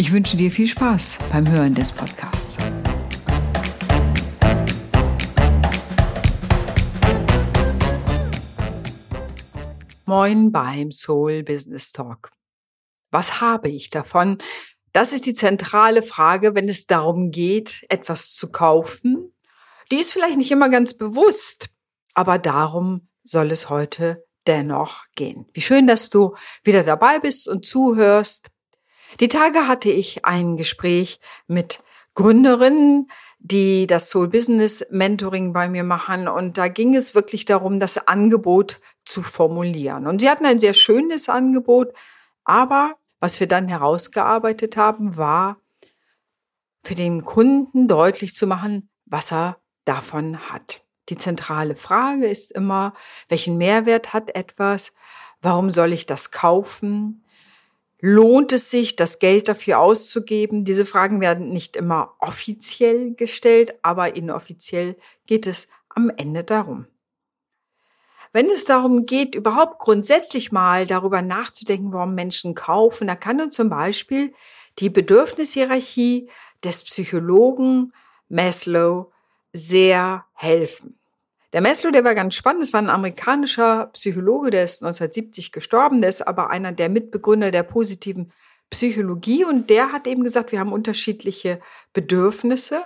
Ich wünsche dir viel Spaß beim Hören des Podcasts. Moin beim Soul Business Talk. Was habe ich davon? Das ist die zentrale Frage, wenn es darum geht, etwas zu kaufen. Die ist vielleicht nicht immer ganz bewusst, aber darum soll es heute dennoch gehen. Wie schön, dass du wieder dabei bist und zuhörst. Die Tage hatte ich ein Gespräch mit Gründerinnen, die das Soul Business Mentoring bei mir machen. Und da ging es wirklich darum, das Angebot zu formulieren. Und sie hatten ein sehr schönes Angebot, aber was wir dann herausgearbeitet haben, war für den Kunden deutlich zu machen, was er davon hat. Die zentrale Frage ist immer, welchen Mehrwert hat etwas? Warum soll ich das kaufen? Lohnt es sich, das Geld dafür auszugeben? Diese Fragen werden nicht immer offiziell gestellt, aber inoffiziell geht es am Ende darum. Wenn es darum geht, überhaupt grundsätzlich mal darüber nachzudenken, warum Menschen kaufen, da kann uns zum Beispiel die Bedürfnishierarchie des Psychologen Maslow sehr helfen. Der Maslow, der war ganz spannend. Das war ein amerikanischer Psychologe, der ist 1970 gestorben. Der ist aber einer der Mitbegründer der positiven Psychologie. Und der hat eben gesagt, wir haben unterschiedliche Bedürfnisse.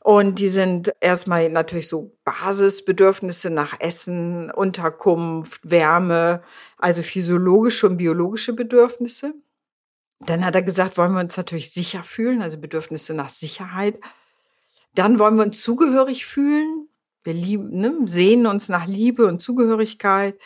Und die sind erstmal natürlich so Basisbedürfnisse nach Essen, Unterkunft, Wärme, also physiologische und biologische Bedürfnisse. Dann hat er gesagt, wollen wir uns natürlich sicher fühlen, also Bedürfnisse nach Sicherheit. Dann wollen wir uns zugehörig fühlen, wir lieben, ne, sehnen uns nach Liebe und Zugehörigkeit.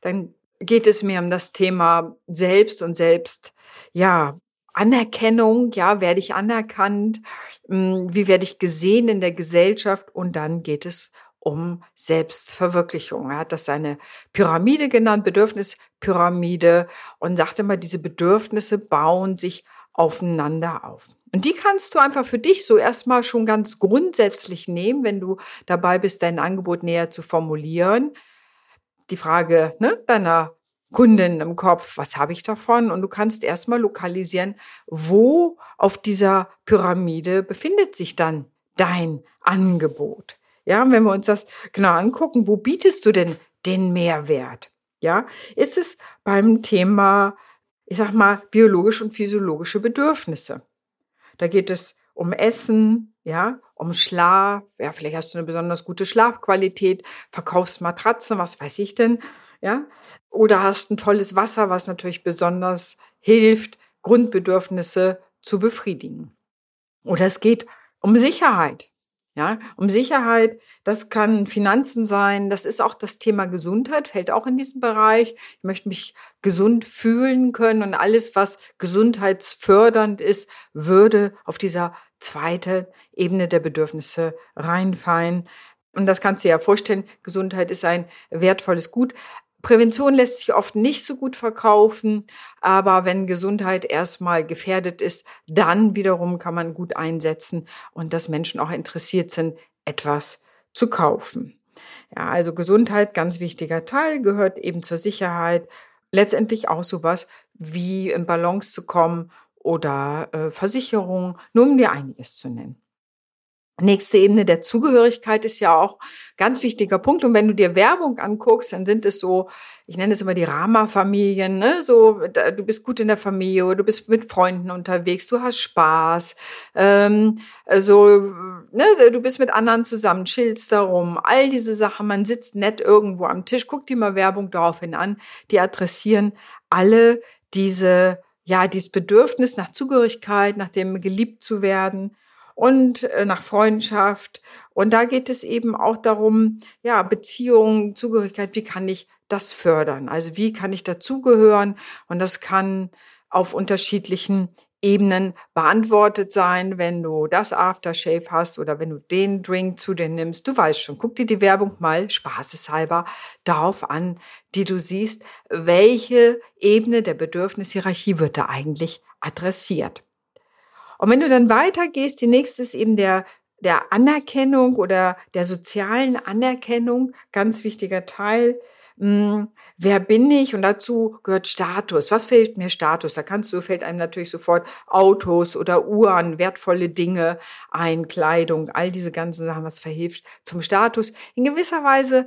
Dann geht es mir um das Thema Selbst und Selbst, ja, Anerkennung, ja, werde ich anerkannt, hm, wie werde ich gesehen in der Gesellschaft und dann geht es um Selbstverwirklichung. Er hat das seine Pyramide genannt, Bedürfnispyramide und sagte mal, diese Bedürfnisse bauen sich aufeinander auf. Und die kannst du einfach für dich so erstmal schon ganz grundsätzlich nehmen, wenn du dabei bist, dein Angebot näher zu formulieren. Die Frage ne, deiner Kundin im Kopf, was habe ich davon? Und du kannst erstmal lokalisieren, wo auf dieser Pyramide befindet sich dann dein Angebot. Ja, wenn wir uns das genau angucken, wo bietest du denn den Mehrwert? Ja, ist es beim Thema ich sag mal, biologische und physiologische Bedürfnisse. Da geht es um Essen, ja, um Schlaf, ja, vielleicht hast du eine besonders gute Schlafqualität, verkaufst Matratzen, was weiß ich denn, ja, oder hast ein tolles Wasser, was natürlich besonders hilft, Grundbedürfnisse zu befriedigen. Oder es geht um Sicherheit. Ja, um Sicherheit, das kann Finanzen sein, das ist auch das Thema Gesundheit, fällt auch in diesen Bereich. Ich möchte mich gesund fühlen können und alles, was gesundheitsfördernd ist, würde auf dieser zweiten Ebene der Bedürfnisse reinfallen. Und das kannst du dir ja vorstellen, Gesundheit ist ein wertvolles Gut. Prävention lässt sich oft nicht so gut verkaufen, aber wenn Gesundheit erstmal gefährdet ist, dann wiederum kann man gut einsetzen und dass Menschen auch interessiert sind, etwas zu kaufen. Ja, also Gesundheit, ganz wichtiger Teil, gehört eben zur Sicherheit. Letztendlich auch sowas wie in Balance zu kommen oder äh, Versicherung, nur um dir einiges zu nennen. Nächste Ebene der Zugehörigkeit ist ja auch ganz wichtiger Punkt. Und wenn du dir Werbung anguckst, dann sind es so, ich nenne es immer die Rama-Familien, ne? So, du bist gut in der Familie, du bist mit Freunden unterwegs, du hast Spaß, ähm, so, ne? Du bist mit anderen zusammen, chillst darum, all diese Sachen. Man sitzt nett irgendwo am Tisch, guck dir mal Werbung daraufhin an. Die adressieren alle diese, ja, dieses Bedürfnis nach Zugehörigkeit, nach dem geliebt zu werden und äh, nach Freundschaft. Und da geht es eben auch darum, ja, Beziehungen, Zugehörigkeit, wie kann ich das fördern? Also wie kann ich dazugehören? Und das kann auf unterschiedlichen Ebenen beantwortet sein, wenn du das Aftershave hast oder wenn du den Drink zu dir nimmst. Du weißt schon, guck dir die Werbung mal spaßeshalber darauf an, die du siehst, welche Ebene der Bedürfnishierarchie wird da eigentlich adressiert. Und wenn du dann weitergehst, die nächste ist eben der der Anerkennung oder der sozialen Anerkennung, ganz wichtiger Teil. Hm, wer bin ich? Und dazu gehört Status. Was fehlt mir Status? Da kannst du, fällt einem natürlich sofort Autos oder Uhren, wertvolle Dinge ein, Kleidung, all diese ganzen Sachen, was verhilft zum Status. In gewisser Weise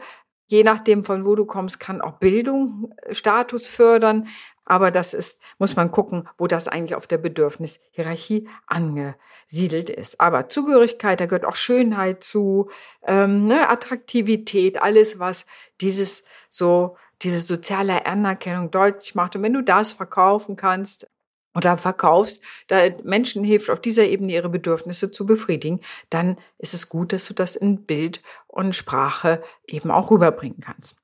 Je nachdem, von wo du kommst, kann auch Bildung äh, Status fördern. Aber das ist, muss man gucken, wo das eigentlich auf der Bedürfnishierarchie angesiedelt ist. Aber Zugehörigkeit, da gehört auch Schönheit zu, ähm, ne, Attraktivität, alles, was dieses so, diese soziale Anerkennung deutlich macht. Und wenn du das verkaufen kannst, oder verkaufst, da Menschen hilft, auf dieser Ebene ihre Bedürfnisse zu befriedigen, dann ist es gut, dass du das in Bild und Sprache eben auch rüberbringen kannst.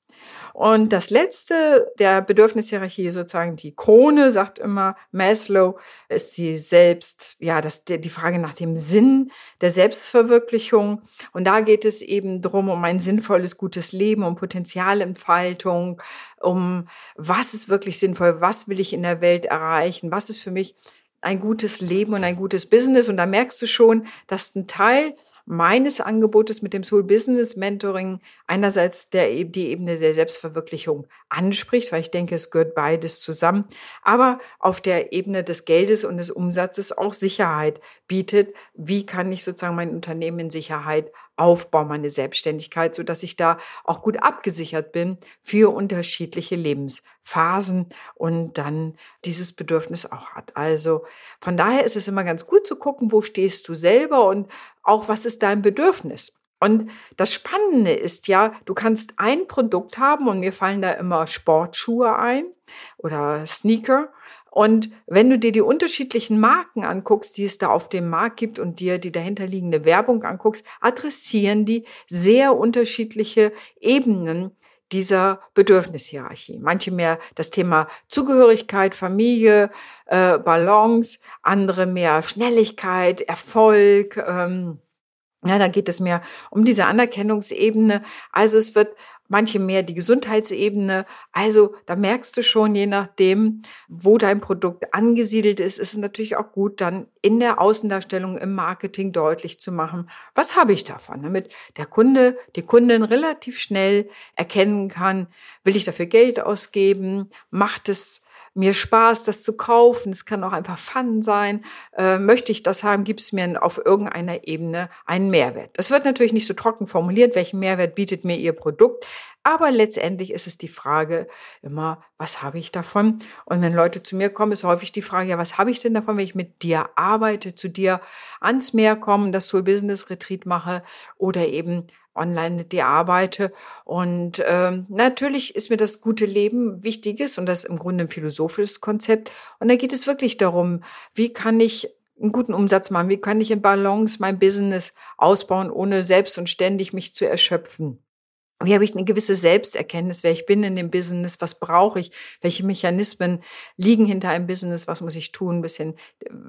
Und das letzte der Bedürfnishierarchie, sozusagen die Krone, sagt immer Maslow, ist die Selbst, ja, das, die Frage nach dem Sinn der Selbstverwirklichung. Und da geht es eben drum um ein sinnvolles, gutes Leben, um Potenzialentfaltung, um was ist wirklich sinnvoll, was will ich in der Welt erreichen, was ist für mich ein gutes Leben und ein gutes Business. Und da merkst du schon, dass ein Teil meines Angebotes mit dem Soul Business Mentoring einerseits der, die Ebene der Selbstverwirklichung anspricht, weil ich denke, es gehört beides zusammen, aber auf der Ebene des Geldes und des Umsatzes auch Sicherheit bietet. Wie kann ich sozusagen mein Unternehmen in Sicherheit aufbauen, meine Selbstständigkeit, so dass ich da auch gut abgesichert bin für unterschiedliche Lebensphasen und dann dieses Bedürfnis auch hat. Also von daher ist es immer ganz gut zu gucken, wo stehst du selber und auch was ist dein Bedürfnis. Und das Spannende ist ja, du kannst ein Produkt haben und mir fallen da immer Sportschuhe ein oder Sneaker und wenn du dir die unterschiedlichen Marken anguckst, die es da auf dem Markt gibt und dir die dahinterliegende Werbung anguckst, adressieren die sehr unterschiedliche Ebenen dieser Bedürfnishierarchie. Manche mehr das Thema Zugehörigkeit, Familie, äh, Balance, andere mehr Schnelligkeit, Erfolg. Ähm, ja, da geht es mehr um diese Anerkennungsebene. Also es wird manche mehr die Gesundheitsebene. Also da merkst du schon, je nachdem, wo dein Produkt angesiedelt ist, ist es natürlich auch gut, dann in der Außendarstellung im Marketing deutlich zu machen, was habe ich davon, damit der Kunde, die Kundin relativ schnell erkennen kann, will ich dafür Geld ausgeben, macht es mir Spaß, das zu kaufen. Es kann auch einfach Fun sein. Äh, möchte ich das haben, gibt es mir auf irgendeiner Ebene einen Mehrwert. Das wird natürlich nicht so trocken formuliert, welchen Mehrwert bietet mir Ihr Produkt. Aber letztendlich ist es die Frage immer, was habe ich davon? Und wenn Leute zu mir kommen, ist häufig die Frage, ja, was habe ich denn davon, wenn ich mit dir arbeite, zu dir ans Meer komme, das Soul Business Retreat mache oder eben online mit dir arbeite. Und ähm, natürlich ist mir das gute Leben wichtiges und das ist im Grunde ein philosophisches Konzept. Und da geht es wirklich darum, wie kann ich einen guten Umsatz machen, wie kann ich in Balance mein Business ausbauen, ohne selbst und ständig mich zu erschöpfen wie habe ich eine gewisse Selbsterkenntnis, wer ich bin in dem Business, was brauche ich, welche Mechanismen liegen hinter einem Business, was muss ich tun, ein bisschen,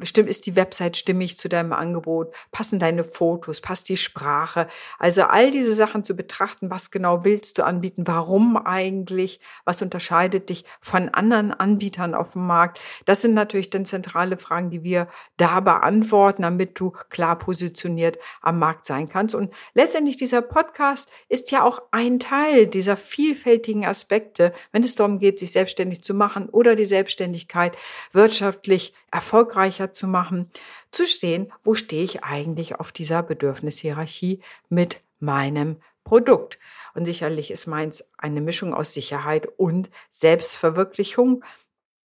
stimmt, ist die Website stimmig zu deinem Angebot, passen deine Fotos, passt die Sprache, also all diese Sachen zu betrachten, was genau willst du anbieten, warum eigentlich, was unterscheidet dich von anderen Anbietern auf dem Markt, das sind natürlich dann zentrale Fragen, die wir da beantworten, damit du klar positioniert am Markt sein kannst. Und letztendlich dieser Podcast ist ja auch Teil dieser vielfältigen Aspekte, wenn es darum geht, sich selbstständig zu machen oder die Selbstständigkeit wirtschaftlich erfolgreicher zu machen, zu stehen, wo stehe ich eigentlich auf dieser Bedürfnishierarchie mit meinem Produkt. Und sicherlich ist meins eine Mischung aus Sicherheit und Selbstverwirklichung,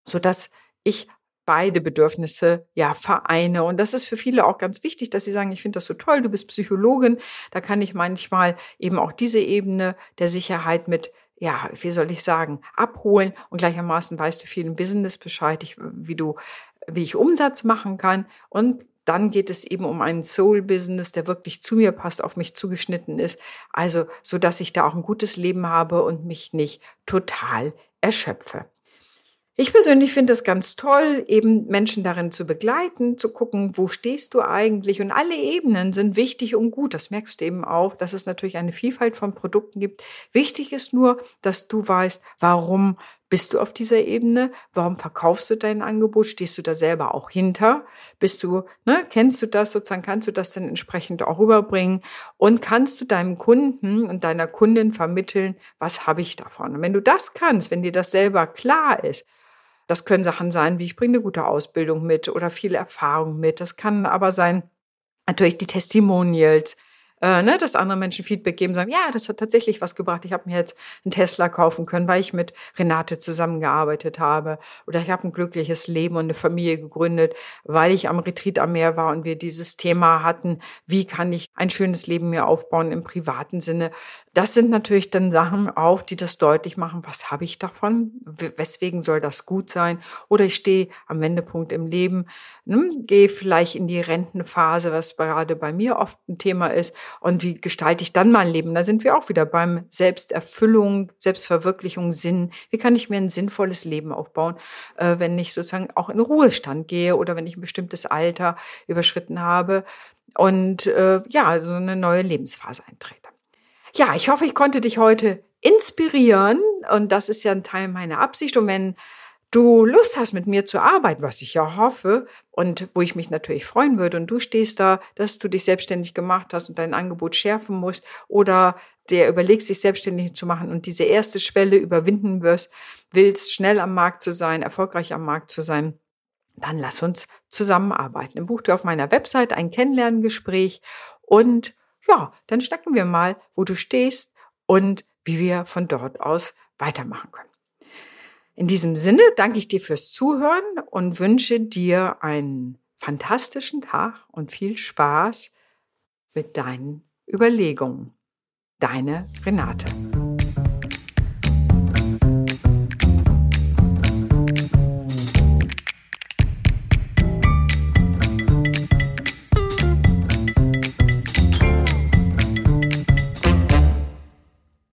so dass ich beide Bedürfnisse ja vereine. Und das ist für viele auch ganz wichtig, dass sie sagen, ich finde das so toll, du bist Psychologin, da kann ich manchmal eben auch diese Ebene der Sicherheit mit ja, wie soll ich sagen, abholen und gleichermaßen weißt du viel im Business Bescheid, ich, wie du, wie ich Umsatz machen kann und dann geht es eben um einen Soul-Business, der wirklich zu mir passt, auf mich zugeschnitten ist. Also, so dass ich da auch ein gutes Leben habe und mich nicht total erschöpfe. Ich persönlich finde es ganz toll, eben Menschen darin zu begleiten, zu gucken, wo stehst du eigentlich? Und alle Ebenen sind wichtig und gut. Das merkst du eben auch, dass es natürlich eine Vielfalt von Produkten gibt. Wichtig ist nur, dass du weißt, warum bist du auf dieser Ebene? Warum verkaufst du dein Angebot? Stehst du da selber auch hinter? Bist du, ne, kennst du das sozusagen? Kannst du das dann entsprechend auch rüberbringen? Und kannst du deinem Kunden und deiner Kundin vermitteln, was habe ich davon? Und wenn du das kannst, wenn dir das selber klar ist, das können Sachen sein, wie ich bringe eine gute Ausbildung mit oder viel Erfahrung mit. Das kann aber sein, natürlich die Testimonials, äh, ne, dass andere Menschen Feedback geben, sagen, ja, das hat tatsächlich was gebracht. Ich habe mir jetzt einen Tesla kaufen können, weil ich mit Renate zusammengearbeitet habe. Oder ich habe ein glückliches Leben und eine Familie gegründet, weil ich am Retreat am Meer war und wir dieses Thema hatten, wie kann ich ein schönes Leben mir aufbauen im privaten Sinne. Das sind natürlich dann Sachen auch, die das deutlich machen, was habe ich davon, weswegen soll das gut sein. Oder ich stehe am Wendepunkt im Leben, ne, gehe vielleicht in die Rentenphase, was gerade bei mir oft ein Thema ist und wie gestalte ich dann mein Leben? Da sind wir auch wieder beim Selbsterfüllung, Selbstverwirklichung, Sinn. Wie kann ich mir ein sinnvolles Leben aufbauen, äh, wenn ich sozusagen auch in Ruhestand gehe oder wenn ich ein bestimmtes Alter überschritten habe und äh, ja, so eine neue Lebensphase eintrete. Ja, ich hoffe, ich konnte dich heute inspirieren und das ist ja ein Teil meiner Absicht. Und wenn du Lust hast, mit mir zu arbeiten, was ich ja hoffe und wo ich mich natürlich freuen würde und du stehst da, dass du dich selbstständig gemacht hast und dein Angebot schärfen musst oder der überlegst, sich selbstständig zu machen und diese erste Schwelle überwinden wirst, willst, schnell am Markt zu sein, erfolgreich am Markt zu sein, dann lass uns zusammenarbeiten. Im Buch dir auf meiner Website ein Kennenlerngespräch und ja, dann schnacken wir mal, wo du stehst und wie wir von dort aus weitermachen können. In diesem Sinne danke ich dir fürs Zuhören und wünsche dir einen fantastischen Tag und viel Spaß mit deinen Überlegungen. Deine Renate.